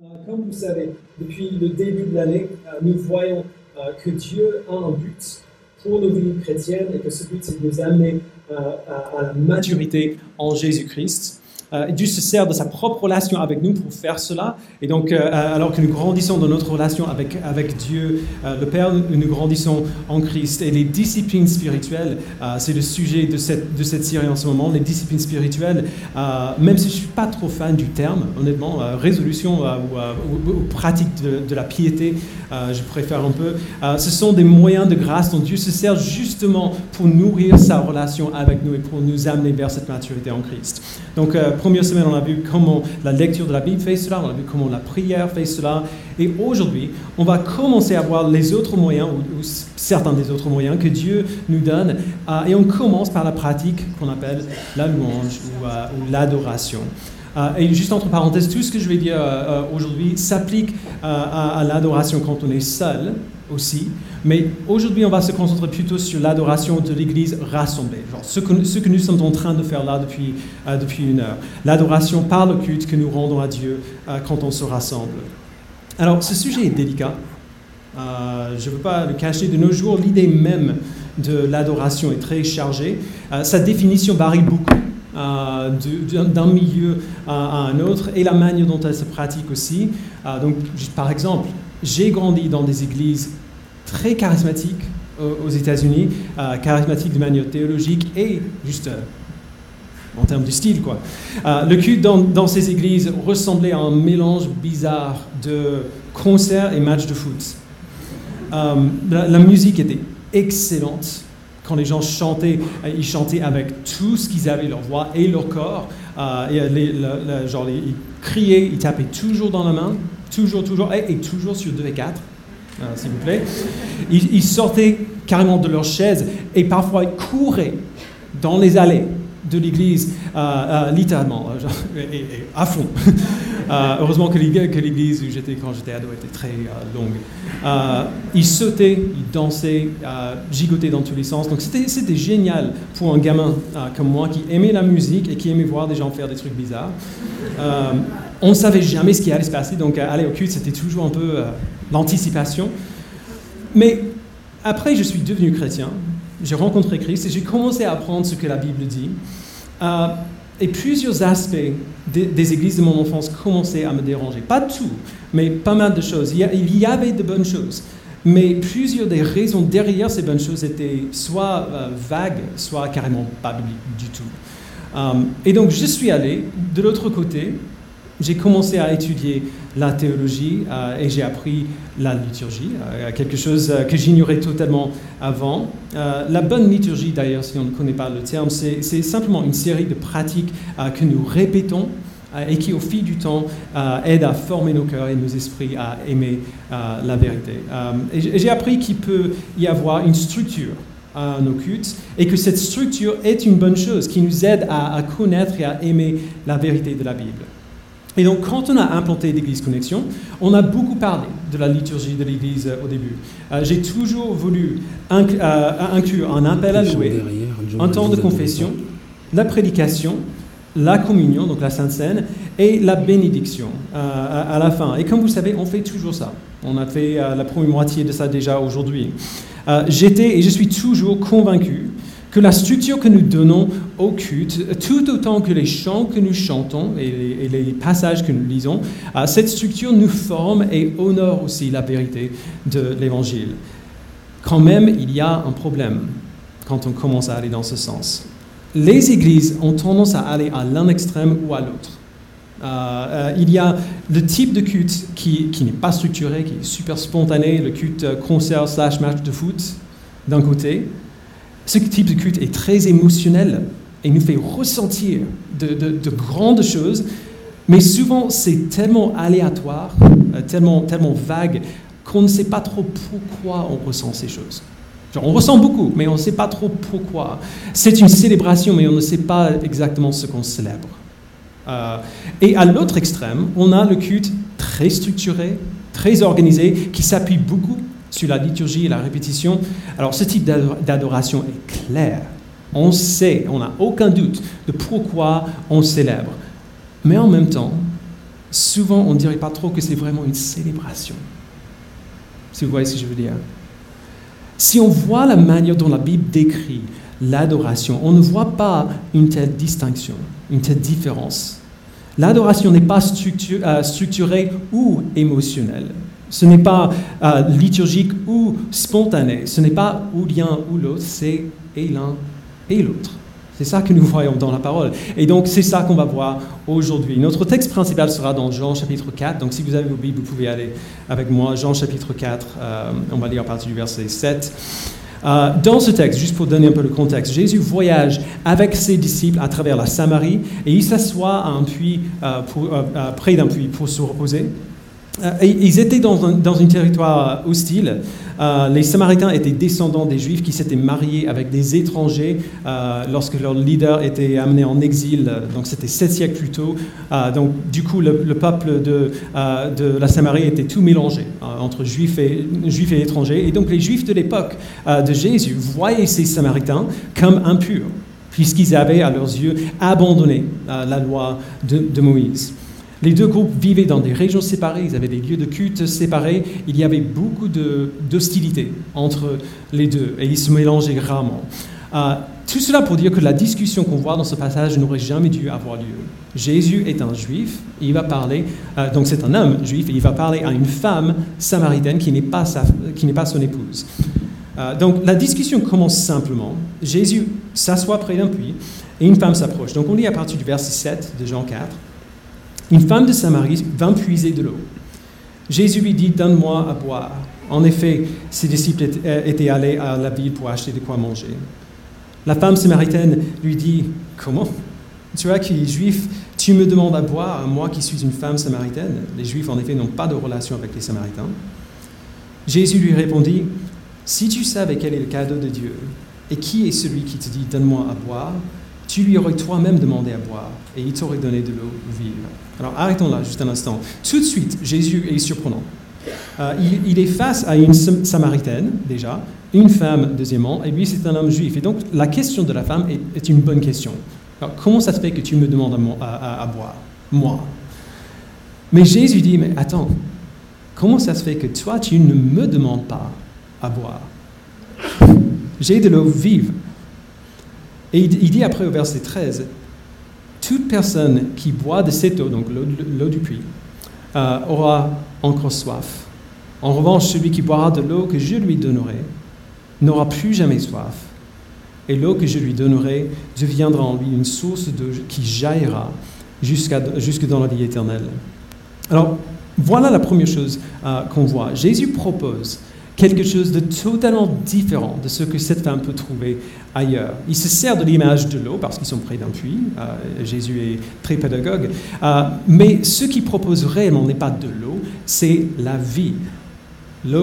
Euh, Comme vous savez, depuis le début de l'année, euh, nous voyons euh, que Dieu a un but pour nos vies chrétiennes et que ce but, c'est de nous amener à la maturité en Jésus-Christ. Euh, Dieu se sert de sa propre relation avec nous pour faire cela. Et donc, euh, alors que nous grandissons dans notre relation avec, avec Dieu, euh, le Père, nous grandissons en Christ. Et les disciplines spirituelles, euh, c'est le sujet de cette, de cette série en ce moment. Les disciplines spirituelles, euh, même si je ne suis pas trop fan du terme, honnêtement, euh, résolution euh, ou, euh, pratique de, de la piété, euh, je préfère un peu. Euh, ce sont des moyens de grâce dont Dieu se sert justement pour nourrir sa relation avec nous et pour nous amener vers cette maturité en Christ. Donc, euh, première semaine, on a vu comment la lecture de la Bible fait cela, on a vu comment la prière fait cela. Et aujourd'hui, on va commencer à voir les autres moyens, ou, certains des autres moyens que Dieu nous donne. Euh, et on commence par la pratique qu'on appelle la louange ou, euh, l'adoration. Euh, et juste entre parenthèses, tout ce que je vais dire euh, euh, aujourd'hui s'applique à l'adoration quand on est seul aussi. Mais aujourd'hui, on va se concentrer plutôt sur l'adoration de l'Église rassemblée, genre ce que, nous sommes en train de faire là depuis, euh, depuis une heure. L'adoration par le culte que nous rendons à Dieu euh, quand on se rassemble. Alors, ce sujet est délicat. Euh, je ne veux pas le cacher. De nos jours, l'idée même de l'adoration est très chargée. Sa définition varie beaucoup d'un milieu à, un autre et la manière dont elle se pratique aussi. Donc, par exemple, j'ai grandi dans des églises très charismatiques aux, aux États-Unis, euh, charismatiques de manière théologique et juste euh, en termes de style, quoi. Euh, le culte dans, ces églises ressemblait à un mélange bizarre de concerts et matchs de foot. Euh, la, musique était excellente. Quand les gens chantaient, euh, ils chantaient avec tout ce qu'ils avaient, leur voix et leur corps. Euh, genre, ils criaient, ils tapaient toujours dans la main, toujours, toujours, et, toujours sur 2 et 4, euh, s'il vous plaît. Ils, sortaient carrément de leur chaise et parfois ils couraient dans les allées de l'église, euh, euh, littéralement, et à fond. Euh, heureusement que l'ég- que l'église où j'étais quand j'étais ado était très euh, longue. Euh, ils sautaient, ils dansaient, euh, gigotaient dans tous les sens. Donc c'était génial pour un gamin comme moi qui aimait la musique et qui aimait voir des gens faire des trucs bizarres. On ne savait jamais ce qui allait se passer, donc aller au culte, c'était toujours un peu l'anticipation. Mais après, je suis devenu chrétien, j'ai rencontré Christ et j'ai commencé à apprendre ce que la Bible dit. Et plusieurs aspects des, églises de mon enfance commençaient à me déranger. Pas tout, mais pas mal de choses. Il y, a- il y avait de bonnes choses. Mais plusieurs des raisons derrière ces bonnes choses étaient soit euh, vagues, soit carrément pas bibliques du tout. Euh, et donc je suis allé de l'autre côté, j'ai commencé à étudier la théologie euh, et j'ai appris la liturgie, euh, quelque chose euh, que j'ignorais totalement avant. Euh, la bonne liturgie, d'ailleurs, si on ne connaît pas le terme, c'est simplement une série de pratiques que nous répétons et qui, au fil du temps, aident à former nos cœurs et nos esprits à aimer la vérité. J'ai- appris qu'il peut y avoir une structure à nos cultes et que cette structure est une bonne chose qui nous aide à connaître et à aimer la vérité de la Bible. Et donc, quand on a implanté l'Église Connexion, on a beaucoup parlé de la liturgie de l'Église euh, au début. Euh, J'ai toujours voulu inc- euh, inclure un appel à louer, un temps de confession, la prédication, la communion, donc la Sainte Seine, et la bénédiction à, à la fin. Et comme vous savez, on fait toujours ça. On a fait la première moitié de ça déjà aujourd'hui. J'étais et je suis toujours convaincu que la structure que nous donnons au culte, tout autant que les chants que nous chantons et les, passages que nous lisons, euh, cette structure nous forme et honore aussi la vérité de l'Évangile. Quand même, il y a un problème quand on commence à aller dans ce sens. Les églises ont tendance à aller à l'un extrême ou à l'autre. Euh, euh, il y a le type de culte qui, qui n'est pas structuré, qui est super spontané, le culte euh, concert slash match de foot d'un côté. Ce type de culte est très émotionnel et nous fait ressentir de, de- de grandes choses, mais souvent c'est tellement aléatoire, euh, tellement, tellement vague, qu'on ne sait pas trop pourquoi on ressent ces choses. On ressent beaucoup, mais on ne sait pas trop pourquoi. C'est une célébration, mais on ne sait pas exactement ce qu'on célèbre. Euh, et à l'autre extrême, on a le culte très structuré, très organisé, qui s'appuie beaucoup sur la liturgie et la répétition. Alors ce type d'ado- d'adoration est clair. On sait, on n'a aucun doute de pourquoi on célèbre. Mais en même temps, souvent on ne dirait pas trop que c'est vraiment une célébration. Si vous voyez ce que je veux dire. Si on voit la manière dont la Bible décrit l'adoration, on ne voit pas une telle distinction, une telle différence. L'adoration n'est pas euh, structurée ou émotionnelle. Ce n'est pas euh, liturgique ou spontané. Ce n'est pas ou l'un ou l'autre, c'est et l'un et l'autre. C'est ça que nous voyons dans la parole. Et donc, c'est ça qu'on va voir aujourd'hui. Notre texte principal sera dans Jean chapitre 4. Donc, si vous avez vos Bibles, vous pouvez aller avec moi. Jean chapitre 4, euh, on va lire à partir du verset 7. Euh, dans ce texte, juste pour donner un peu le contexte, Jésus voyage avec ses disciples à travers la Samarie et il s'assoit à un puits, près d'un puits pour se reposer. Euh, ils étaient dans un, dans un territoire hostile. Euh, les Samaritains étaient descendants des Juifs qui s'étaient mariés avec des étrangers euh, lorsque leur leader était amené en exil. Donc c'était sept siècles plus tôt. donc du coup, le, peuple de, de, la Samarie était tout mélangé entre Juifs et, Juifs et étrangers. Et donc les Juifs de l'époque de Jésus voyaient ces Samaritains comme impurs puisqu'ils avaient à leurs yeux abandonné la loi de, de Moïse. Les deux groupes vivaient dans des régions séparées, ils avaient des lieux de culte séparés, il y avait beaucoup d'hostilité entre les deux et ils se mélangeaient rarement. Euh, tout cela pour dire que la discussion qu'on voit dans ce passage n'aurait jamais dû avoir lieu. Jésus est un juif, il va parler, euh, donc c'est un homme juif, et il va parler à une femme samaritaine qui n'est pas, pas son épouse. Euh, donc la discussion commence simplement. Jésus s'assoit près d'un puits et une femme s'approche. Donc on lit à partir du verset 7 de Jean 4. Une femme de Samarie vint puiser de l'eau. Jésus lui dit, donne-moi à boire. En effet, ses disciples étaient allés à la ville pour acheter de quoi manger. La femme samaritaine lui dit, comment? Tu vois qui est juif, tu me demandes à boire, moi qui suis une femme samaritaine Les juifs, en effet, n'ont pas de relation avec les samaritains. Jésus lui répondit, si tu savais quel est le cadeau de Dieu, et qui est celui qui te dit, donne-moi à boire, tu lui aurais toi-même demandé à boire, et il t'aurait donné de l'eau vive. Alors arrêtons là juste un instant. Tout de suite, Jésus est surprenant. Euh, il, est face à une Samaritaine, déjà, une femme, deuxièmement, et lui, c'est un homme juif. Et donc, la question de la femme est, une bonne question. Alors, comment ça se fait que tu me demandes à, à, boire? Moi. Mais Jésus dit, mais attends, comment ça se fait que toi, tu ne me demandes pas à boire? J'ai de l'eau vive. Et il dit après au verset 13, toute personne qui boit de cette eau, donc l'eau du puits, euh, aura encore soif. En revanche, celui qui boira de l'eau que je lui donnerai n'aura plus jamais soif. Et l'eau que je lui donnerai deviendra en lui une source d'eau qui jaillira jusque dans la vie éternelle. Alors, voilà la première chose euh, qu'on voit. Jésus propose quelque chose de totalement différent de ce que cette femme peut trouver ailleurs. Il se sert de l'image de l'eau parce qu'ils sont près d'un puits. Euh, Jésus est très pédagogue. Euh, mais ce qu'il propose réellement n'est pas de l'eau, c'est la vie.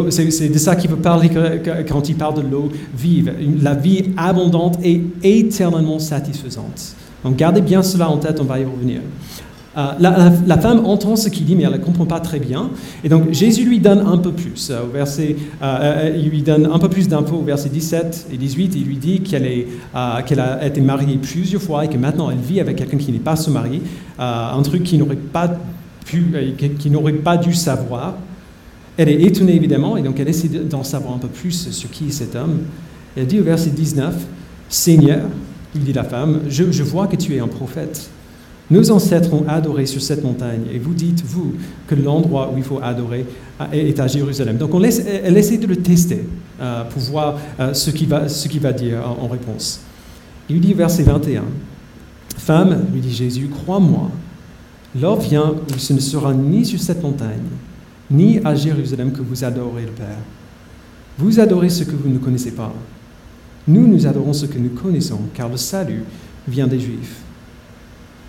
C'est de ça qu'il veut parler quand il parle de l'eau vive, la vie abondante et éternellement satisfaisante. Donc gardez bien cela en tête, on va y revenir. Euh, la, femme entend ce qu'il dit, mais elle ne comprend pas très bien. Et donc Jésus lui donne un peu plus. Euh, euh, il lui donne un peu plus d'infos au verset 17 et 18. Il lui dit qu'elle a été mariée plusieurs fois et que maintenant elle vit avec quelqu'un qui n'est pas son mari. un truc qu'il n'aurait pas, pas dû savoir. Elle est étonnée évidemment et donc elle essaie d'en savoir un peu plus sur qui est cet homme. Elle dit au verset 19, Seigneur, il dit la femme, je vois que tu es un prophète. Nos ancêtres ont adoré sur cette montagne, et vous dites, vous, que l'endroit où il faut adorer est à Jérusalem. Donc on laisse, elle essaie de le tester euh, pour voir euh, ce qu'il va, dire en, réponse. Il dit, verset 21, Femme, lui dit Jésus, crois-moi, l'heure vient où ce ne sera ni sur cette montagne, ni à Jérusalem que vous adorez le Père. Vous adorez ce que vous ne connaissez pas. Nous, nous adorons ce que nous connaissons, car le salut vient des Juifs.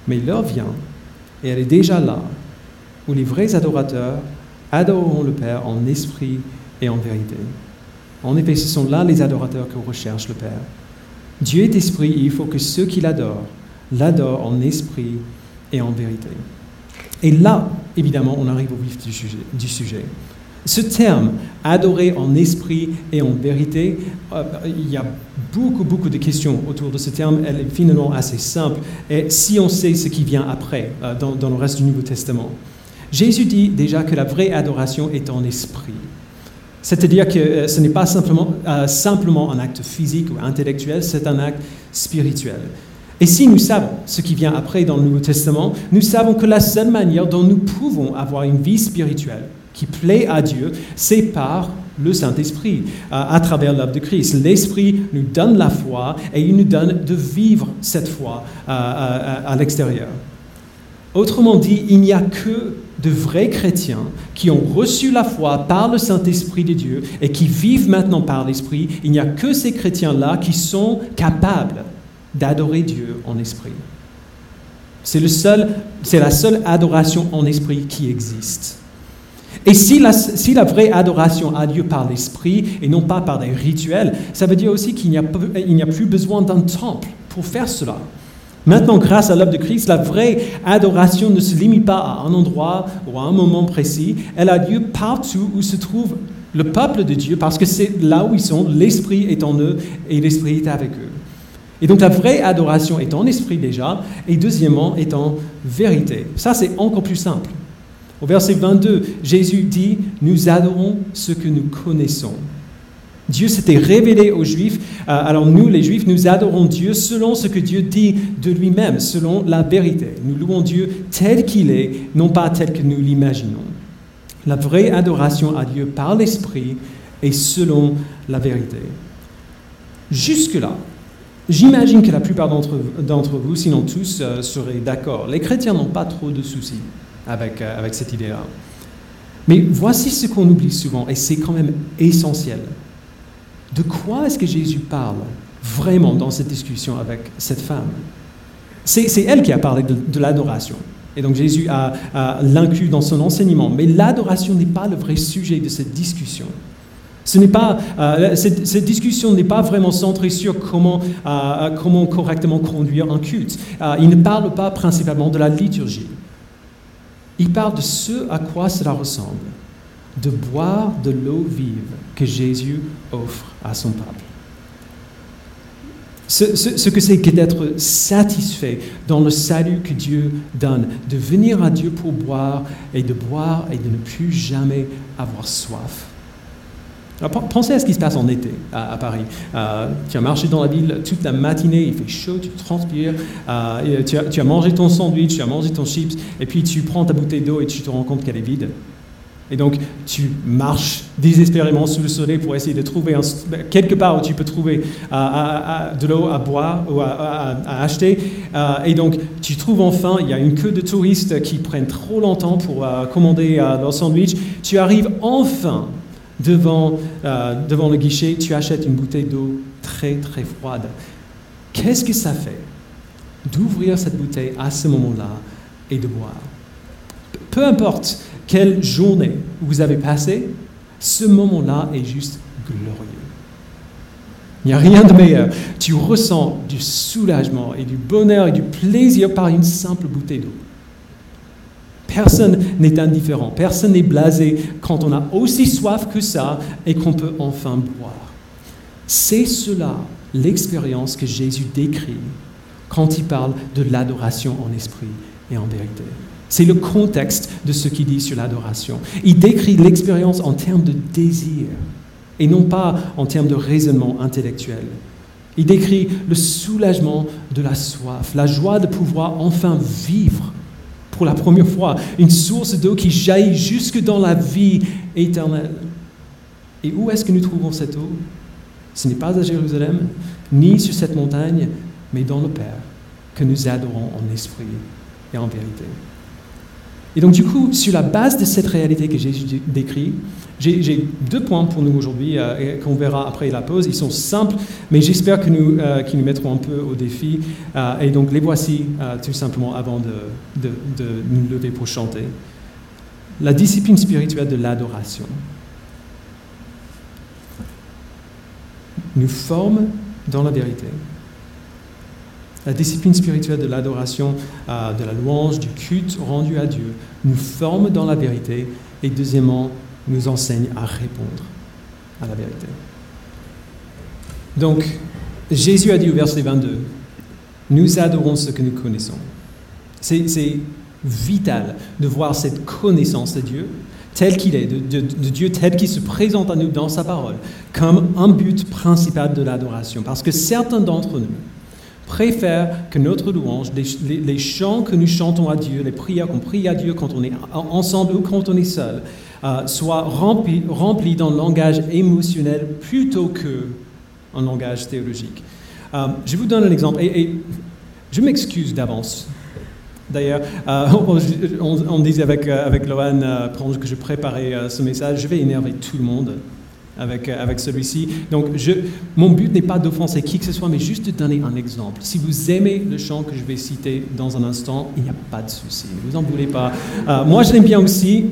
Mais l'heure vient, et elle est déjà là, où les vrais adorateurs adoreront le Père en esprit et en vérité. En effet, ce sont là les adorateurs que recherche le Père. Dieu est esprit il faut que ceux qui l'adorent l'adorent en esprit et en vérité. Et là, évidemment, on arrive au vif du sujet. Ce terme, adorer en esprit et en vérité, euh, il y a beaucoup, beaucoup de questions autour de ce terme. Elle est finalement assez simple. Et si on sait ce qui vient après, euh, dans, le reste du Nouveau Testament, Jésus dit déjà que la vraie adoration est en esprit. C'est-à-dire que euh, ce n'est pas simplement, simplement un acte physique ou intellectuel, c'est un acte spirituel. Et si nous savons ce qui vient après dans le Nouveau Testament, nous savons que la seule manière dont nous pouvons avoir une vie spirituelle qui plaît à Dieu, c'est par le Saint-Esprit, euh, à travers l'œuvre de Christ. L'Esprit nous donne la foi et il nous donne de vivre cette foi à l'extérieur. Autrement dit, il n'y a que de vrais chrétiens qui ont reçu la foi par le Saint-Esprit de Dieu et qui vivent maintenant par l'Esprit. Il n'y a que ces chrétiens-là qui sont capables d'adorer Dieu en esprit. C'est la seule adoration en esprit qui existe. Et si la, vraie adoration a lieu par l'esprit et non pas par des rituels, ça veut dire aussi qu'il n'y a, a plus besoin d'un temple pour faire cela. Maintenant, grâce à l'œuvre de Christ, la vraie adoration ne se limite pas à un endroit ou à un moment précis. Elle a lieu partout où se trouve le peuple de Dieu, parce que c'est là où ils sont, l'Esprit est en eux et l'Esprit est avec eux. Et donc la vraie adoration est en esprit déjà, et deuxièmement est en vérité. Ça, c'est encore plus simple. Au verset 22, Jésus dit, nous adorons ce que nous connaissons. Dieu s'était révélé aux Juifs. Euh, alors nous, les Juifs, nous adorons Dieu selon ce que Dieu dit de lui-même, selon la vérité. Nous louons Dieu tel qu'il est, non pas tel que nous l'imaginons. La vraie adoration a lieu par l'Esprit et selon la vérité. Jusque-là, j'imagine que la plupart d'entre vous, sinon tous, euh, seraient d'accord. Les chrétiens n'ont pas trop de soucis avec, euh, avec cette idée-là. Mais voici ce qu'on oublie souvent, et c'est quand même essentiel. De quoi est-ce que Jésus parle vraiment dans cette discussion avec cette femme? C'est elle qui a parlé de, l'adoration. Et donc Jésus a, l'inclus dans son enseignement. Mais l'adoration n'est pas le vrai sujet de cette discussion. Ce n'est pas, euh, cette, discussion n'est pas vraiment centrée sur comment, euh, comment correctement conduire un culte. Il ne parle pas principalement de la liturgie. Il parle de ce à quoi cela ressemble de boire de l'eau vive que Jésus offre à son peuple. Ce, que c'est que d'être satisfait dans le salut que Dieu donne, de venir à Dieu pour boire et de boire et de ne plus jamais avoir soif. Pensez à ce qui se passe en été à, Paris. Euh, tu as marché dans la ville toute la matinée, il fait chaud, tu transpires, euh, tu, as, mangé ton sandwich, tu as mangé ton chips, et puis tu prends ta bouteille d'eau et tu te rends compte qu'elle est vide. Et donc, tu marches désespérément sous le soleil pour essayer de trouver quelque part où tu peux trouver euh, de l'eau à boire ou à, acheter. Euh, et donc, tu trouves enfin, il y a une queue de touristes qui prennent trop longtemps pour commander leur sandwich. Tu arrives enfin devant, devant le guichet, tu achètes une bouteille d'eau très, très froide. Qu'est-ce que ça fait d'ouvrir cette bouteille à ce moment-là et de boire? Peu importe quelle journée vous avez passé, ce moment-là est juste glorieux. Il n'y a rien de meilleur. Tu ressens du soulagement et du bonheur et du plaisir par une simple bouteille d'eau. Personne n'est indifférent, personne n'est blasé quand on a aussi soif que ça et qu'on peut enfin boire. C'est cela l'expérience que Jésus décrit quand il parle de l'adoration en esprit et en vérité. C'est le contexte de ce qu'il dit sur l'adoration. Il décrit l'expérience en termes de désir et non pas en termes de raisonnement intellectuel. Il décrit le soulagement de la soif, la joie de pouvoir enfin vivre pour la première fois, une source d'eau qui jaillit jusque dans la vie éternelle. Et où est-ce que nous trouvons cette eau? Ce n'est pas à Jérusalem, ni sur cette montagne, mais dans le Père, que nous adorons en esprit et en vérité. Et donc, du coup, sur la base de cette réalité que Jésus décrit, j'ai deux points pour nous aujourd'hui euh, qu'on verra après la pause. Ils sont simples, mais j'espère que nous, euh, qu'ils nous mettront un peu au défi. Euh, et donc, les voici tout simplement avant de, de nous lever pour chanter. La discipline spirituelle de l'adoration nous forme dans la vérité. La discipline spirituelle de l'adoration, euh, de la louange, du culte rendu à Dieu nous forme dans la vérité et deuxièmement nous enseigne à répondre à la vérité. Donc, Jésus a dit au verset 22, nous adorons ce que nous connaissons. C'est vital de voir cette connaissance de Dieu tel qu'il est, de, de, Dieu tel qu'il se présente à nous dans sa parole, comme un but principal de l'adoration. Parce que certains d'entre nous préfèrent que notre louange, les, chants que nous chantons à Dieu, les prières qu'on prie à Dieu quand on est ensemble ou quand on est seul, euh, soient remplis, dans le langage émotionnel plutôt que en langage théologique. Euh, je vous donne un exemple, et, je m'excuse d'avance D'ailleurs, euh, on, disait avec, euh, avec Lohan, que je préparais ce message, je vais énerver tout le monde avec, avec celui-ci. Donc, mon but n'est pas d'offenser qui que ce soit, mais juste de donner un exemple. Si vous aimez le chant que je vais citer dans un instant, il n'y a pas de souci, ne vous en voulez pas. moi, je l'aime bien aussi,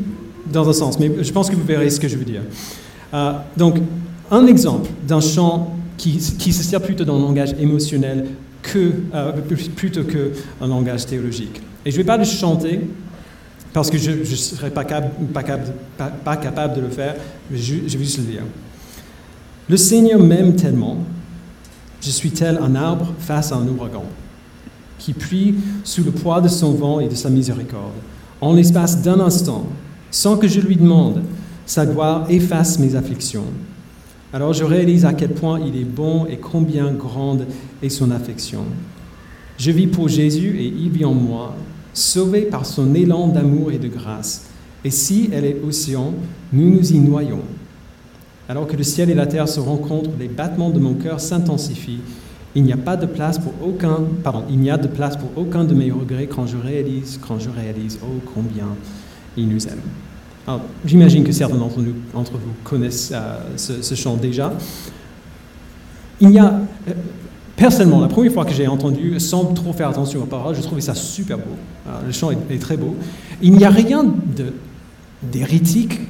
dans un sens, mais je pense que vous verrez ce que je veux dire. donc, un exemple d'un chant qui, se sert plutôt le langage émotionnel que, euh, plutôt qu'un langage théologique. Et je ne vais pas le chanter parce que je ne serais pas, pas, capable de le faire, mais je, je vais juste le dire. Le Seigneur m'aime tellement, je suis tel un arbre face à un ouragan, qui prie sous le poids de son vent et de sa miséricorde. En l'espace d'un instant, sans que je lui demande, sa gloire efface mes afflictions. Alors je réalise à quel point il est bon et combien grande est son affection. Je vis pour Jésus et il vit en moi, sauvé par son élan d'amour et de grâce. Et si elle est océan, nous nous y noyons. Alors que le ciel et la terre se rencontrent, les battements de mon cœur s'intensifient. Il n'y a pas de place pour aucun, pardon, il n'y a de place pour aucun de mes regrets quand je réalise, quand je réalise, oh combien il nous aime. J'imagine que certains d'entre vous connaissent euh, ce, chant déjà. Il y a, euh, personnellement, la première fois que j'ai entendu, sans trop faire attention aux paroles, je trouvais ça super beau. Euh, le chant est, très beau. Il n'y a rien d'hérétique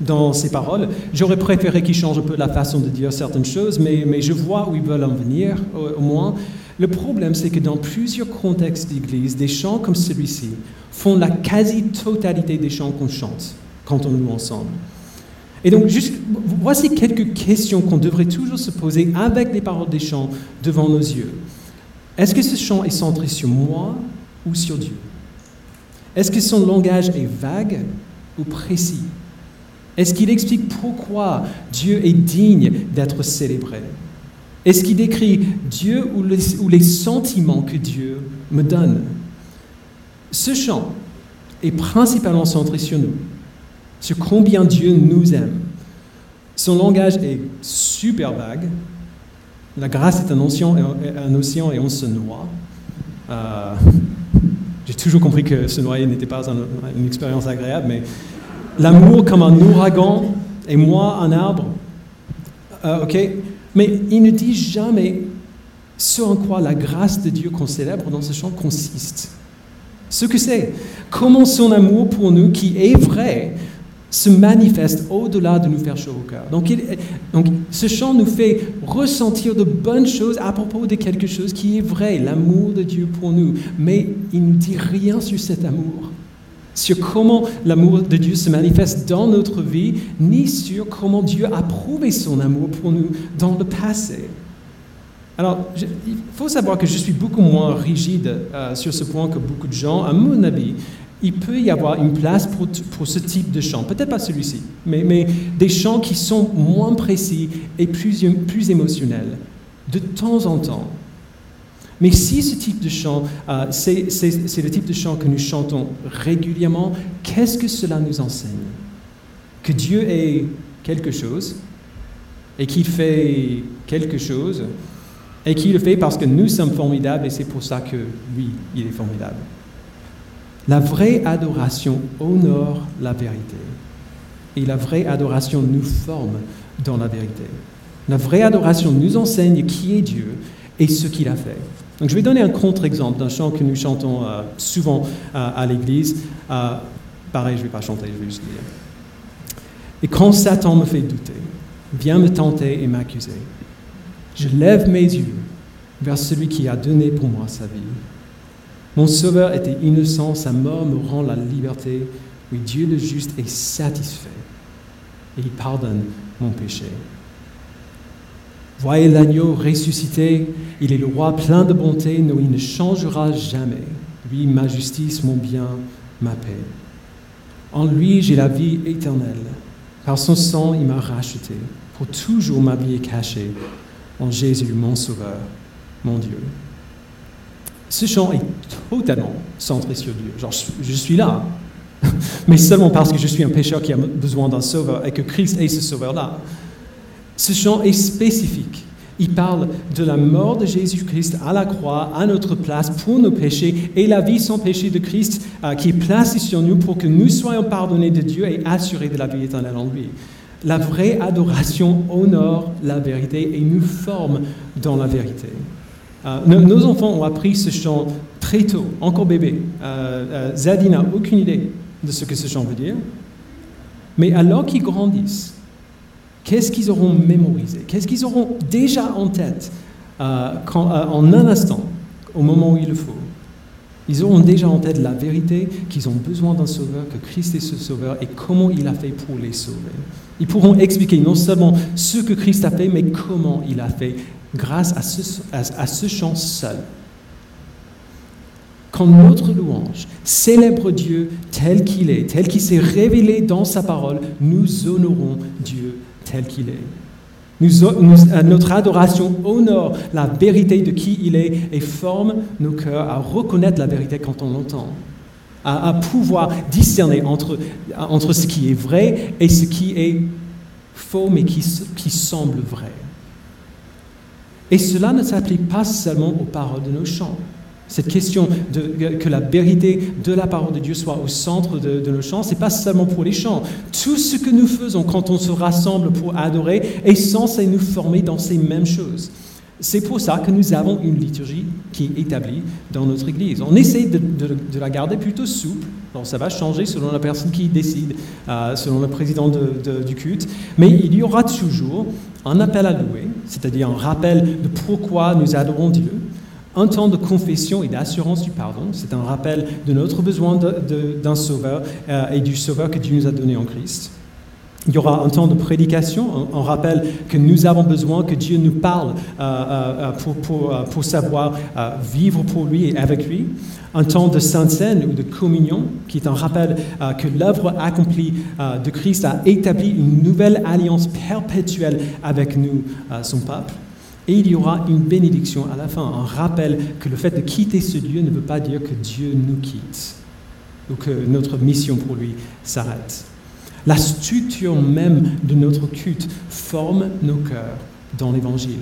dans ces paroles. J'aurais préféré qu'ils changent un peu la façon de dire certaines choses, mais, je vois où ils veulent en venir, au moins. Le problème, c'est que dans plusieurs contextes d'église, des chants comme celui-ci font la quasi-totalité des chants qu'on chante quand on loue ensemble. Et donc, voici quelques questions qu'on devrait toujours se poser avec les paroles des chants devant nos yeux. Est-ce que ce chant est centré sur moi ou sur Dieu? Est-ce que son langage est vague ou précis? Est-ce qu'il explique pourquoi Dieu est digne d'être célébré? Est-ce qu'il décrit Dieu ou les, sentiments que Dieu me donne? Ce chant est principalement centré sur nous, sur combien Dieu nous aime. Son langage est super vague. La grâce est un océan, un océan et on se noie. Euh, j'ai toujours compris que se noyer n'était pas une expérience agréable, mais l'amour comme un ouragan et moi un arbre. Euh, mais il ne dit jamais ce en quoi la grâce de Dieu qu'on célèbre dans ce chant consiste. Ce que c'est, comment son amour pour nous, qui est vrai, se manifeste au-delà de nous faire chaud au cœur. Donc, donc, ce chant nous fait ressentir de bonnes choses à propos de quelque chose qui est vrai, l'amour de Dieu pour nous. Mais il ne dit rien sur cet amour sur comment l'amour de Dieu se manifeste dans notre vie, ni sur comment Dieu a prouvé son amour pour nous dans le passé. Alors, il faut savoir que je suis beaucoup moins rigide euh, sur ce point que beaucoup de gens. À mon avis, il peut y avoir une place pour, ce type de chant. Peut-être pas celui-ci, mais, mais, des chants qui sont moins précis et plus, plus émotionnels, de temps en temps. Mais si ce type de chant, euh, c'est le type de chant que nous chantons régulièrement, qu'est-ce que cela nous enseigne? Que Dieu est quelque chose et qu'il fait quelque chose et qu'il le fait parce que nous sommes formidables et c'est pour ça que lui, il est formidable. La vraie adoration honore la vérité et la vraie adoration nous forme dans la vérité. La vraie adoration nous enseigne qui est Dieu et ce qu'il a fait. Donc je vais donner un contre-exemple d'un chant que nous chantons euh, souvent euh, à l'église. Euh, pareil, je ne vais pas chanter, je vais juste lire. Et quand Satan me fait douter, vient me tenter et m'accuser, je lève mes yeux vers celui qui a donné pour moi sa vie. Mon sauveur était innocent, sa mort me rend la liberté. Oui, Dieu le juste est satisfait et il pardonne mon péché. Voyez l'agneau ressuscité, il est le roi plein de bonté, non, il ne changera jamais. Lui, ma justice, mon bien, ma paix. En lui, j'ai la vie éternelle. Par son sang, il m'a racheté. Pour toujours, ma vie cachée en Jésus, mon Sauveur, mon Dieu. Ce chant est totalement centré sur Dieu. Genre, je suis là, mais seulement parce que je suis un pécheur qui a besoin d'un sauveur et que Christ est ce sauveur-là. Ce chant est spécifique. Il parle de la mort de Jésus-Christ à la croix, à notre place, pour nos péchés, et la vie sans péché de Christ euh, qui est placée sur nous pour que nous soyons pardonnés de Dieu et assurés de la vie éternelle en lui. La vraie adoration honore la vérité et nous forme dans la vérité. Euh, nos, enfants ont appris ce chant très tôt, encore bébé. Euh, Zadie n'a aucune idée de ce que ce chant veut dire. Mais alors qu'ils grandissent, qu'est-ce qu'ils auront mémorisé? Qu'est-ce qu'ils auront déjà en tête euh, euh, en un instant, au moment où il le faut? Ils auront déjà en tête la vérité qu'ils ont besoin d'un sauveur, que Christ est ce sauveur et comment il a fait pour les sauver. Ils pourront expliquer non seulement ce que Christ a fait, mais comment il a fait grâce à ce, à chant seul quand notre louange célèbre Dieu tel qu'il est, tel qu'il s'est révélé dans sa parole, nous honorons Dieu tel qu'il est. Notre adoration honore la vérité de qui il est et forme nos cœurs à reconnaître la vérité quand on l'entend, à, pouvoir discerner entre, entre ce qui est vrai et ce qui est faux mais qui, qui semble vrai. Et cela ne s'applique pas seulement aux paroles de nos chants. Cette question de, que la vérité de la parole de Dieu soit au centre de, nos chants, ce n'est pas seulement pour les chants. Tout ce que nous faisons quand on se rassemble pour adorer est censé nous former dans ces mêmes choses. C'est pour ça que nous avons une liturgie qui est établie dans notre Église. On essaie de, la garder plutôt souple. Ça va changer selon la personne qui décide, euh, selon le président du culte. Mais il y aura toujours un appel à louer, c'est-à-dire un rappel de pourquoi nous adorons Dieu un temps de confession et d'assurance du pardon. C'est un rappel de notre besoin d'un sauveur euh, et du sauveur que Dieu nous a donné en Christ. Il y aura un temps de prédication, un, rappel que nous avons besoin que Dieu nous parle euh, euh, pour, pour, pour, savoir vivre pour lui et avec lui. Un temps de sainte scène ou de communion, qui est un rappel que l'œuvre accomplie de Christ a établi une nouvelle alliance perpétuelle avec nous, son peuple. Et il y aura une bénédiction à la fin, un rappel que le fait de quitter ce Dieu ne veut pas dire que Dieu nous quitte ou que notre mission pour lui s'arrête. La structure même de notre culte forme nos cœurs dans l'Évangile.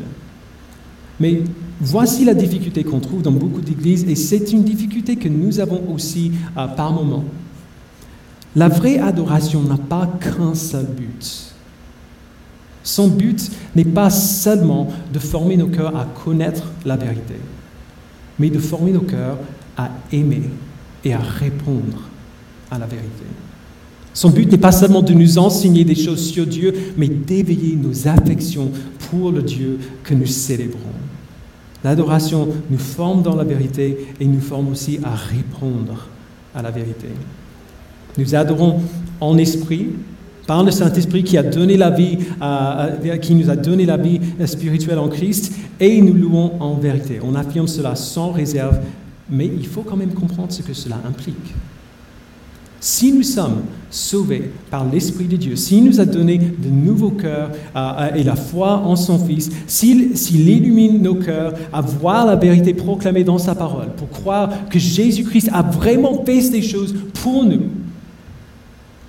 Mais voici la difficulté qu'on trouve dans beaucoup d'églises, et c'est une difficulté que nous avons aussi euh, par moments. La vraie adoration n'a pas qu'un seul but. Son but n'est pas seulement de former nos cœurs à connaître la vérité, mais de former nos cœurs à aimer et à répondre à la vérité. Son but n'est pas seulement de nous enseigner des choses sur Dieu, mais d'éveiller nos affections pour le Dieu que nous célébrons. L'adoration nous forme dans la vérité et nous forme aussi à répondre à la vérité. Nous adorons en esprit par le Saint-Esprit qui a donné la vie, qui nous a donné la vie spirituelle en Christ, et nous louons en vérité. On affirme cela sans réserve, mais il faut quand même comprendre ce que cela implique. Si nous sommes sauvés par l'Esprit de Dieu, s'il nous a donné de nouveaux cœurs et la foi en son Fils, s'il illumine nos cœurs à voir la vérité proclamée dans sa parole, pour croire que Jésus-Christ a vraiment fait ces choses pour nous,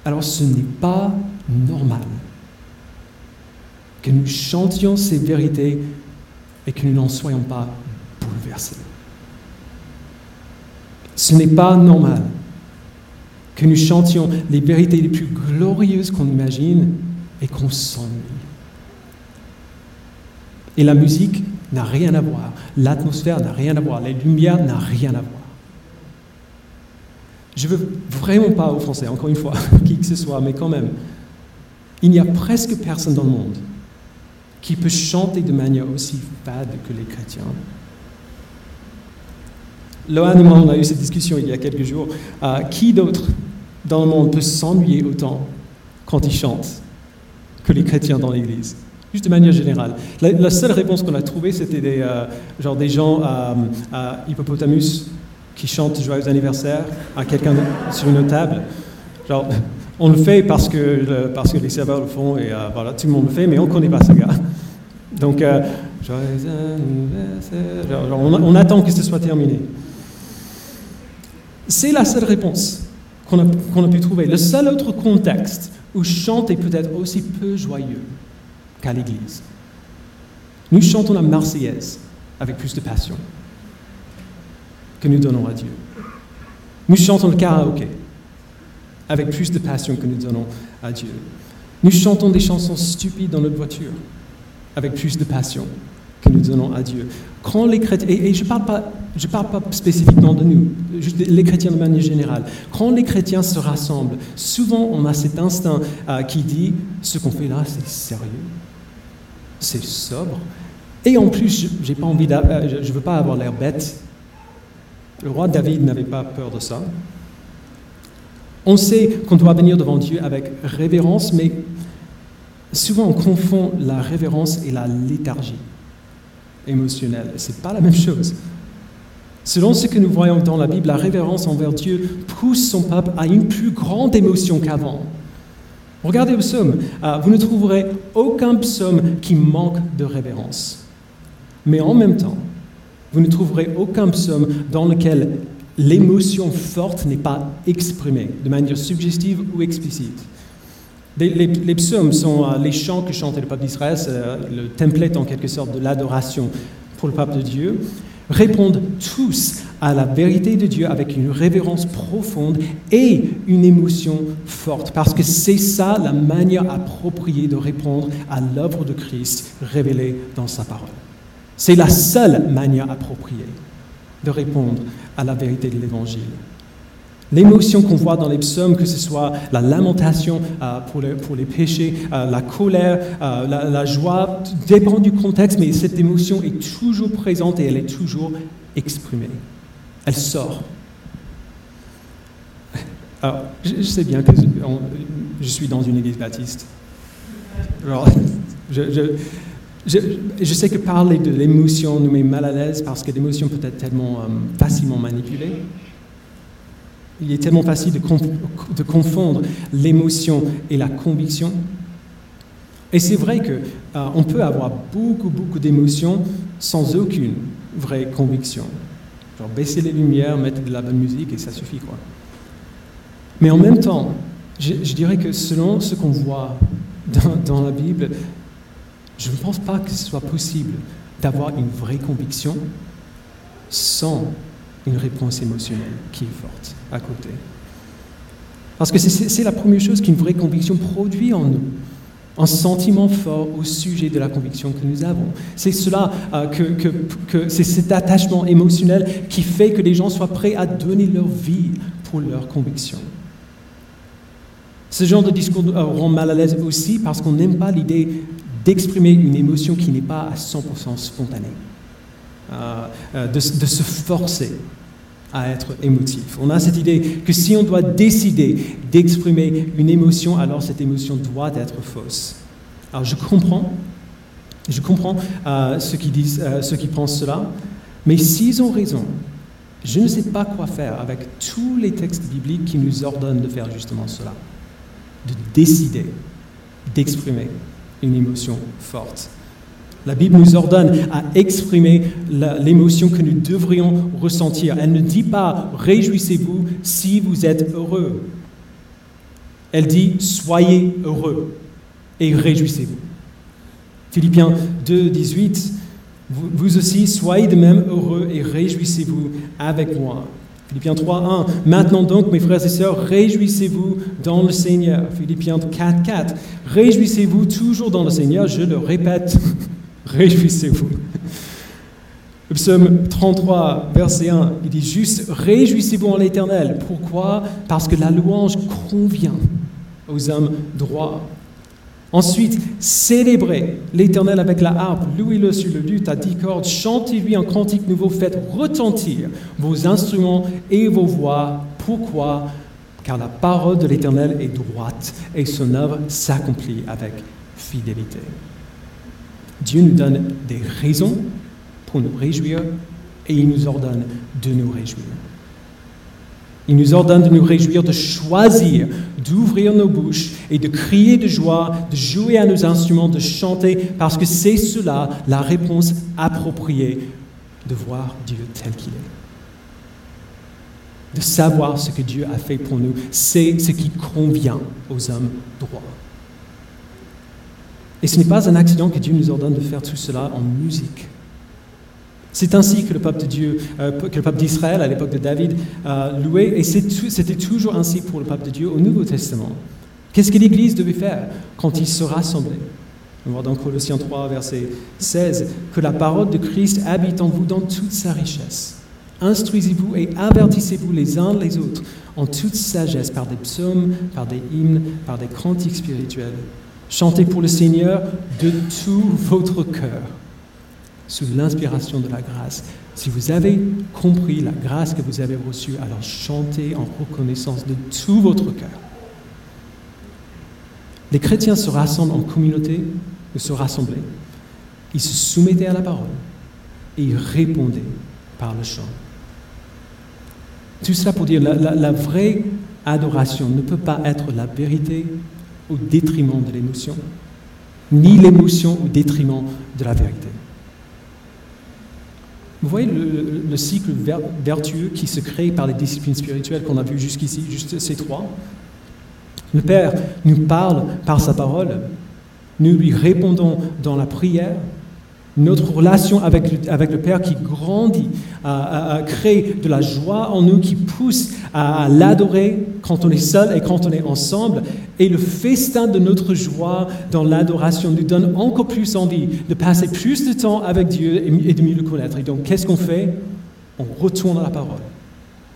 alors ce n'est pas normal que nous chantions ces vérités et que nous n'en soyons pas bouleversés. Ce n'est pas normal que nous chantions les vérités les plus glorieuses qu'on imagine et qu'on s'ennuie. Et la musique n'a rien à voir, l'atmosphère n'a rien à voir, les lumières n'ont rien à voir. Je ne veux vraiment pas offenser, encore une fois, qui que ce soit, mais quand même, il n'y a presque personne dans le monde qui peut chanter de manière aussi fade que les chrétiens. Lohan et moi, on a eu cette discussion il y a quelques jours. Euh, qui d'autre dans le monde peut s'ennuyer autant quand il chante que les chrétiens dans l'Église Juste de manière générale. La, seule réponse qu'on a trouvée, c'était des, euh, des gens à, Hippopotamus qui chante joyeux anniversaire à quelqu'un sur une table. Genre, on le fait parce que, parce que les serveurs le font et euh, voilà, tout le monde le fait, mais on ne connaît pas ce gars. Donc, euh, joyeux anniversaire. On attend que ce soit terminé. C'est la seule réponse qu'on a, pu trouver. Le seul autre contexte où chante est peut-être aussi peu joyeux qu'à l'église. Nous chantons la Marseillaise avec plus de passion que nous donnons à Dieu. Nous chantons le karaoké avec plus de passion que nous donnons à Dieu. Nous chantons des chansons stupides dans notre voiture avec plus de passion nous donnons à Dieu. Quand les chrétiens, et, je ne parle, pas, parle pas spécifiquement de nous, juste les chrétiens de manière générale, quand les chrétiens se rassemblent, souvent on a cet instinct euh, qui dit, ce qu'on fait là, c'est sérieux, c'est sobre, et en plus, j'ai pas envie euh, je ne veux pas avoir l'air bête. Le roi David n'avait pas peur de ça. On sait qu'on doit venir devant Dieu avec révérence, mais souvent on confond la révérence et la léthargie émotionnelle. Ce pas la même chose. Selon ce que nous voyons dans la Bible, la révérence envers Dieu pousse son peuple à une plus grande émotion qu'avant. Regardez le psaume. Euh, vous ne trouverez aucun psaume qui manque de révérence. Mais en même temps, vous ne trouverez aucun psaume dans lequel l'émotion forte n'est pas exprimée de manière suggestive ou explicite. Les, psaumes sont euh, les chants que chantait le peuple d'Israël, euh, le template en quelque sorte de l'adoration pour le peuple de Dieu, répondent tous à la vérité de Dieu avec une révérence profonde et une émotion forte, parce que c'est ça la manière appropriée de répondre à l'œuvre de Christ révélée dans sa parole. C'est la seule manière appropriée de répondre à la vérité de l'Évangile. L'émotion qu'on voit dans les psaumes, que ce soit la lamentation euh, pour, les, péchés, euh, la colère, euh, la, joie, dépend du contexte, mais cette émotion est toujours présente et elle est toujours exprimée. Elle sort. Alors, je, sais bien que je, suis dans une église baptiste. Alors, je, sais que parler de l'émotion nous met mal à l'aise parce que l'émotion peut être tellement facilement manipulée. Il est tellement facile de, confondre l'émotion et la conviction. Et c'est vrai qu'on euh, peut avoir beaucoup, beaucoup d'émotions sans aucune vraie conviction. Genre baisser les lumières, mettre de la bonne musique et ça suffit quoi. Mais en même temps, je, dirais que selon ce qu'on voit dans la Bible, je ne pense pas que ce soit possible d'avoir une vraie conviction sans une réponse émotionnelle qui est forte à côté. Parce que c'est la première chose qu'une vraie conviction produit en nous. Un sentiment fort au sujet de la conviction que nous avons. C'est cela euh, que, que c'est cet attachement émotionnel qui fait que les gens soient prêts à donner leur vie pour leur conviction. Ce genre de discours euh, rend mal à l'aise aussi parce qu'on n'aime pas l'idée d'exprimer une émotion qui n'est pas à 100% spontanée, euh, euh, de, se forcer à être émotif. On a cette idée que si on doit décider d'exprimer une émotion, alors cette émotion doit être fausse. Alors je comprends, je comprends euh, ceux, qui disent, ceux qui pensent cela, mais s'ils ont raison, je ne sais pas quoi faire avec tous les textes bibliques qui nous ordonnent de faire justement cela, de décider d'exprimer une émotion forte. La Bible nous ordonne à exprimer l'émotion que nous devrions ressentir. Elle ne dit pas réjouissez-vous si vous êtes heureux. Elle dit soyez heureux et réjouissez-vous. Philippiens 2, 18, vous aussi soyez de même heureux et réjouissez-vous avec moi. Philippiens 3, 1. Maintenant donc, mes frères et sœurs, réjouissez-vous dans le Seigneur. Philippiens 4, 4. Réjouissez-vous toujours dans le Seigneur. Je le répète, réjouissez-vous. Le psaume 33, verset 1, il dit juste Réjouissez-vous en l'Éternel. Pourquoi? Parce que la louange convient aux hommes droits. Ensuite, célébrez l'Éternel avec la harpe, louez-le sur le luth à dix cordes, chantez-lui un cantique nouveau, faites retentir vos instruments et vos voix. Pourquoi? Car la parole de l'Éternel est droite et son œuvre s'accomplit avec fidélité. Dieu nous donne des raisons pour nous réjouir et il nous ordonne de nous réjouir. Il nous ordonne de nous réjouir, de choisir, d'ouvrir nos bouches et de crier de joie, de jouer à nos instruments, de chanter, parce que c'est cela la réponse appropriée de voir Dieu tel qu'il est. De savoir ce que Dieu a fait pour nous, c'est ce qui convient aux hommes droits. Et ce n'est pas un accident que Dieu nous ordonne de faire tout cela en musique. C'est ainsi que le peuple de Dieu, euh, que le peuple d'Israël à l'époque de David euh, louait, et c'était toujours ainsi pour le peuple de Dieu au Nouveau Testament. Qu'est-ce que l'Église devait faire quand il se rassemblait On voit dans Colossiens 3, verset 16, que la parole de Christ habite en vous dans toute sa richesse. Instruisez-vous et avertissez-vous les uns les autres en toute sagesse par des psaumes, par des hymnes, par des cantiques spirituels. Chantez pour le Seigneur de tout votre cœur sous l'inspiration de la grâce. Si vous avez compris la grâce que vous avez reçue, alors chantez en reconnaissance de tout votre cœur. Les chrétiens se rassemblent en communauté, ou se rassemblaient. Ils se soumettaient à la parole et ils répondaient par le chant. Tout cela pour dire, la, la vraie adoration ne peut pas être la vérité au détriment de l'émotion, ni l'émotion au détriment de la vérité. Vous voyez le, cycle vertueux qui se crée par les disciplines spirituelles qu'on a vues jusqu'ici, juste ces trois. Le Père nous parle par sa parole, nous lui répondons dans la prière, notre relation avec avec le Père qui grandit, à, créer de la joie en nous, qui pousse à, l'adorer quand on est seul et quand on est ensemble. Et le festin de notre joie dans l'adoration nous donne encore plus envie de passer plus de temps avec Dieu et de mieux le connaître. Et donc, qu'est-ce qu'on fait? On retourne à la parole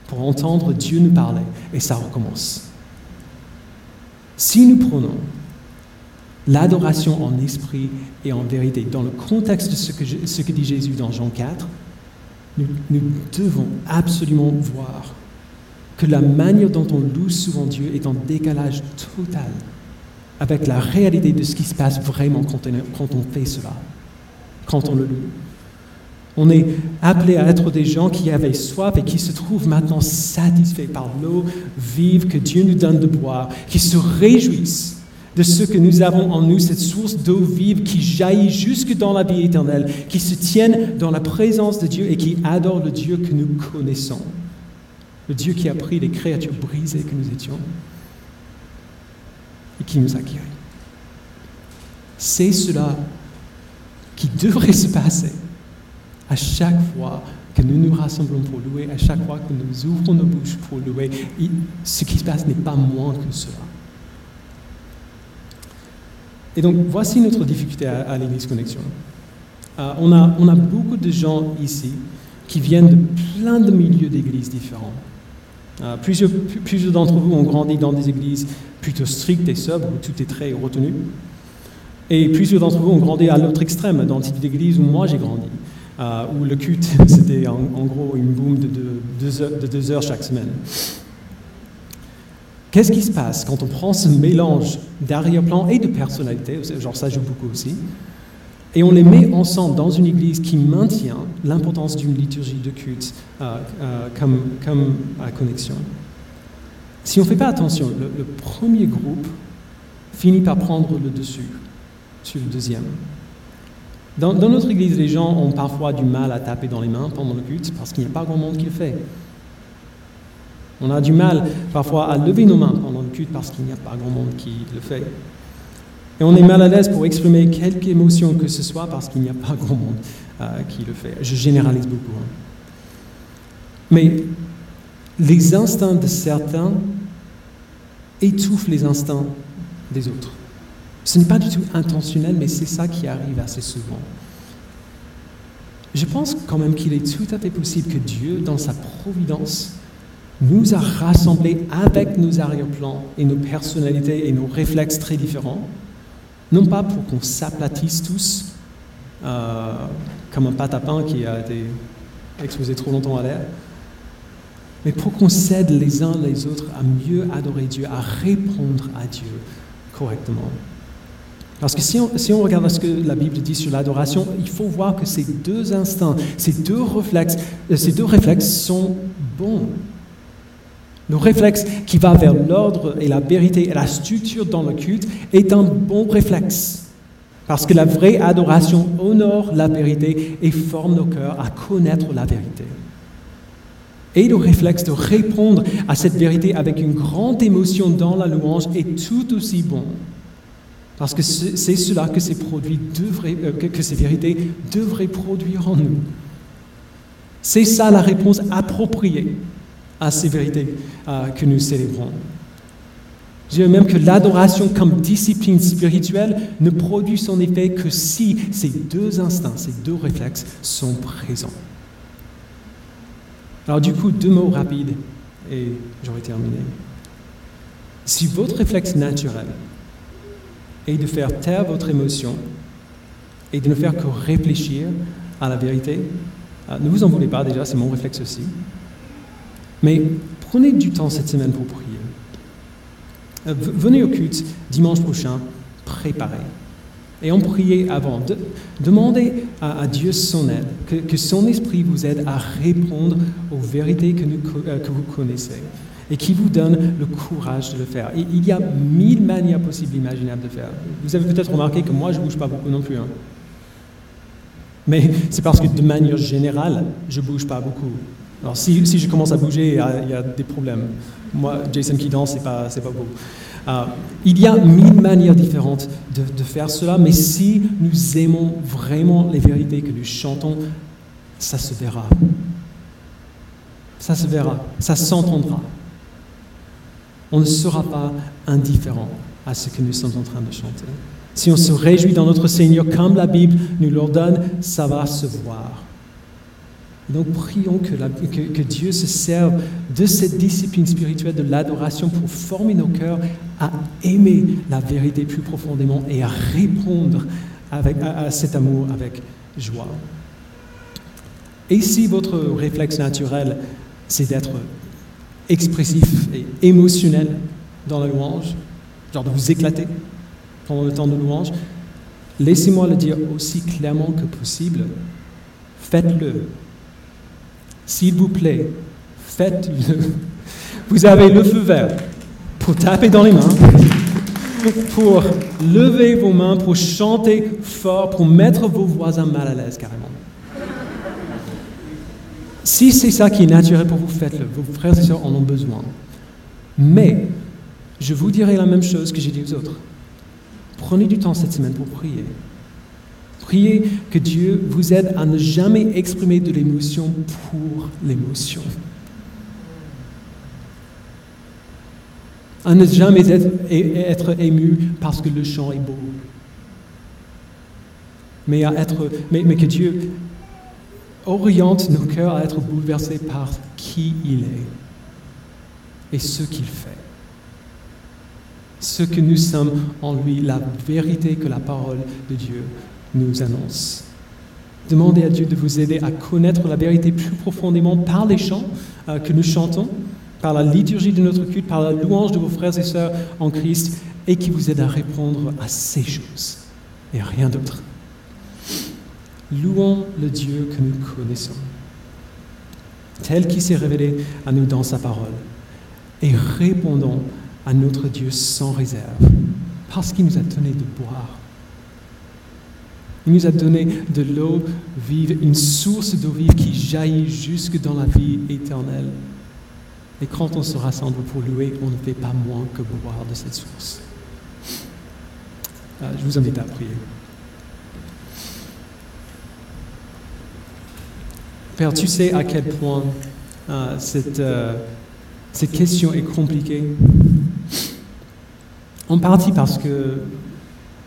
pour entendre Dieu nous parler. Et ça recommence. Si nous prenons l'adoration en esprit et en vérité. Dans le contexte de ce que, dit Jésus dans Jean 4, nous, nous, devons absolument voir que la manière dont on loue souvent Dieu est en décalage total avec la réalité de ce qui se passe vraiment quand on, quand on fait cela, quand on le loue. On est appelé à être des gens qui avaient soif et qui se trouvent maintenant satisfaits par l'eau vive que Dieu nous donne de boire, qui se réjouissent de ce que nous avons en nous, cette source d'eau vive qui jaillit jusque dans la vie éternelle, qui se tienne dans la présence de Dieu et qui adore le Dieu que nous connaissons, Dieu qui a pris les créatures brisées que nous étions et qui nous a guéris. C'est cela qui devrait se passer à chaque fois que nous nous rassemblons pour louer, à chaque fois que nous ouvrons nos bouches pour louer. ce qui se passe n'est pas moins que cela. Et donc, voici notre difficulté à, l'Église Connexion. Euh, on, a, on a beaucoup de gens ici qui viennent de plein de milieux d'églises différents. Euh, plusieurs, d'entre vous ont grandi dans des églises plutôt strictes et sobres, où tout est très retenu. Et plusieurs d'entre vous ont grandi à l'autre extrême, dans le type d'église où moi j'ai grandi, euh, où le culte, c'était en, gros une boom de, de deux heures chaque semaine. Qu'est-ce qui se passe quand on prend ce mélange d'arrière-plan et de personnalité, genre ça joue beaucoup aussi, et on les met ensemble dans une église qui maintient l'importance d'une liturgie de culte euh, euh, comme, comme connexion. Si on ne fait pas attention, le, premier groupe finit par prendre le dessus sur le deuxième. Dans, notre église, les gens ont parfois du mal à taper dans les mains pendant le culte parce qu'il n'y a pas grand monde qui le fait. On a du mal parfois à lever nos mains pendant le culte parce qu'il n'y a pas grand monde qui le fait. Et on est mal à l'aise pour exprimer quelque émotion que ce soit parce qu'il n'y a pas grand monde euh, qui le fait. Je généralise beaucoup. Hein. Mais les instincts de certains étouffent les instincts des autres. Ce n'est pas du tout intentionnel, mais c'est ça qui arrive assez souvent. Je pense quand même qu'il est tout à fait possible que Dieu, dans sa providence, nous a rassemblés avec nos arrière-plans et nos personnalités et nos réflexes très différents, non pas pour qu'on s'aplatisse tous euh, comme un pain qui a été exposé trop longtemps à l'air, mais pour qu'on s'aide les uns les autres à mieux adorer Dieu, à répondre à Dieu correctement. Parce que si on, si on, regarde ce que la Bible dit sur l'adoration, il faut voir que ces deux instincts, ces deux réflexes, euh, ces deux réflexes sont bons. Le réflexe qui va vers l'ordre et la vérité et la structure dans le culte est un bon réflexe. Parce que la vraie adoration honore la vérité et forme nos cœurs à connaître la vérité. Et le réflexe de répondre à cette vérité avec une grande émotion dans la louange est tout aussi bon. Parce que c'est cela que ces produits devraient, euh, que ces vérités devraient produire en nous. C'est ça la réponse appropriée à ces vérités euh, que nous célébrons. Je dirais même que l'adoration comme discipline spirituelle ne produit son effet que si ces deux instincts, ces deux réflexes sont présents. Alors du coup, deux mots rapides et j'aurai terminé. Si votre réflexe naturel est de faire taire votre émotion et de ne faire que réfléchir à la vérité, euh, ne vous en voulez pas déjà, c'est mon réflexe aussi. Mais prenez du temps cette semaine pour prier. Euh, venez au culte dimanche prochain, préparez. Et en priez avant. demandez à, Dieu son aide, que, son esprit vous aide à répondre aux vérités que, euh, que vous connaissez et qui vous donne le courage de le faire. il y a mille manières possibles imaginables de faire. Vous avez peut-être remarqué que moi, je ne bouge pas beaucoup non plus. Hein. Mais c'est parce que de manière générale, je ne bouge pas beaucoup. Alors si, je commence à bouger, il y, a, des problèmes. Moi, Jason qui danse, ce n'est pas, pas beau. Euh, il y a mille manières différentes de, de, faire cela, mais si nous aimons vraiment les vérités que nous chantons, ça se verra. Ça se verra, ça s'entendra. On ne sera pas indifférent à ce que nous sommes en train de chanter. Si on se réjouit dans notre Seigneur comme la Bible nous l'ordonne, ça va se voir. Donc prions que, Dieu se serve de cette discipline spirituelle de l'adoration pour former nos cœurs à aimer la vérité plus profondément et à répondre avec, à, cet amour avec joie. Et si votre réflexe naturel, c'est d'être expressif et émotionnel dans la louange, genre de vous éclater, pendant le temps de louange, laissez-moi le dire aussi clairement que possible. Faites-le. S'il vous plaît, faites-le. Vous avez le feu vert pour taper dans les mains, pour lever vos mains, pour chanter fort, pour mettre vos voisins mal à l'aise carrément. Si c'est ça qui est naturel pour vous, faites-le. Vos frères et sœurs en ont besoin. Mais je vous dirai la même chose que j'ai dit aux autres. Prenez du temps cette semaine pour prier. Priez que Dieu vous aide à ne jamais exprimer de l'émotion pour l'émotion. À ne jamais être, ému parce que le chant est beau. Mais, à être, mais, que Dieu oriente nos cœurs à être bouleversés par qui il est et ce qu'il fait ce que nous sommes en lui, la vérité que la parole de Dieu nous annonce. Demandez à Dieu de vous aider à connaître la vérité plus profondément par les chants euh, que nous chantons, par la liturgie de notre culte, par la louange de vos frères et sœurs en Christ, et qui vous aide à répondre à ces choses et à rien d'autre. Louons le Dieu que nous connaissons, tel qu'il s'est révélé à nous dans sa parole, et répondons à notre Dieu sans réserve, parce qu'il nous a donné de boire. Il nous a donné de l'eau vive, une source d'eau vive qui jaillit jusque dans la vie éternelle. Et quand on se rassemble pour louer, on ne fait pas moins que boire de cette source. Euh, je vous invite à prier. Père, tu sais à quel point euh, cette, euh, cette question est compliquée. En partie parce que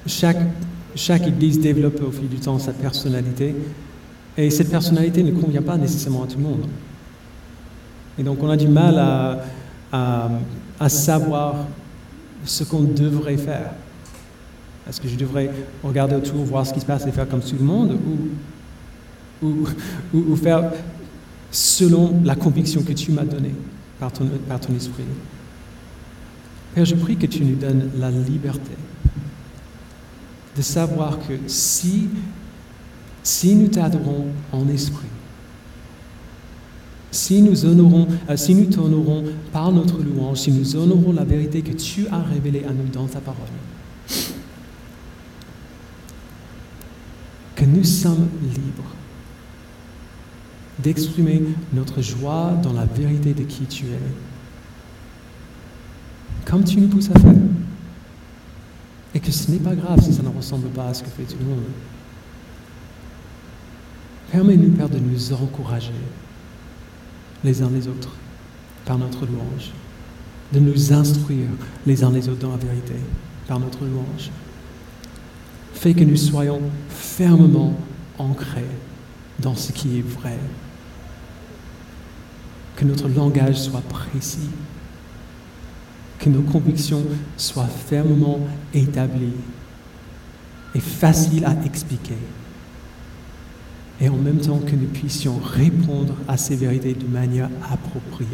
chaque, chaque église développe au fil du temps sa personnalité, et cette personnalité ne convient pas nécessairement à tout le monde. Et donc on a du mal à, savoir ce qu'on devrait faire. Est-ce que je devrais regarder autour, voir ce qui se passe et faire comme tout le monde, ou, ou, ou faire selon la conviction que tu m'as donnée par ton, par ton esprit? Père, je prie que tu nous donnes la liberté de savoir que si, nous t'adorons en esprit, Si nous honorons, euh, si nous t'honorons par notre louange, si nous honorons la vérité que tu as révélée à nous dans ta parole, que nous sommes libres d'exprimer notre joie dans la vérité de qui tu es, comme tu nous pousses à faire. Et que ce n'est pas grave si ça ne ressemble pas à ce que fait tout le monde. Permets-nous, Père, de nous encourager les uns les autres par notre louange, de nous instruire les uns les autres dans la vérité par notre louange. Fais que nous soyons fermement ancrés dans ce qui est vrai, que notre langage soit précis, que nos convictions soient fermement établies et faciles à expliquer et en même temps que nous puissions répondre à ces vérités de manière appropriée.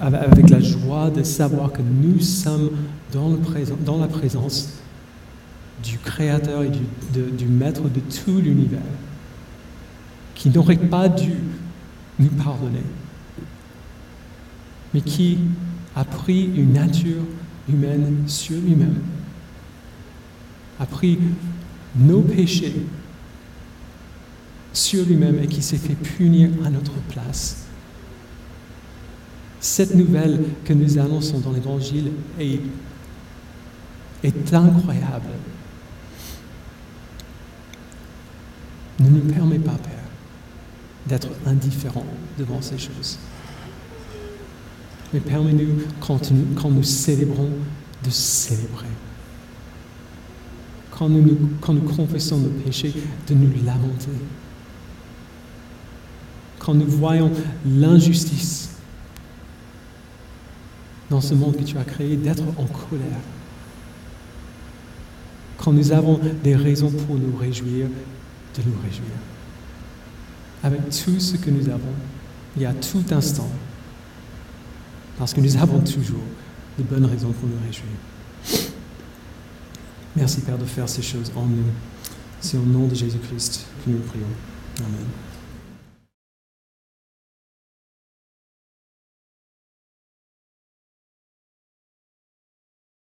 avec la joie de savoir que nous sommes dans, la présence du Créateur et du Maître de tout l'univers, qui n'aurait pas dû nous pardonner, mais qui a pris une nature humaine sur lui-même, a pris nos péchés sur lui-même et qui s'est fait punir à notre place. Cette nouvelle que nous annonçons dans l'Évangile est, incroyable. Ne nous permet pas, Père, d'être indifférents devant ces choses. Mais permets-nous, quand, nous célébrons, de célébrer quand nous, quand nous confessons nos péchés, de nous lamenter. Quand nous voyons l'injustice dans ce monde que tu as créé, d'être en colère. Quand nous avons des raisons pour nous réjouir, de nous réjouir. Avec tout ce que nous avons, il y a tout instant, parce que nous avons toujours de bonnes raisons pour nous réjouir. Merci Père de faire ces choses en nous. C'est au nom de Jésus-Christ que nous prions. Amen.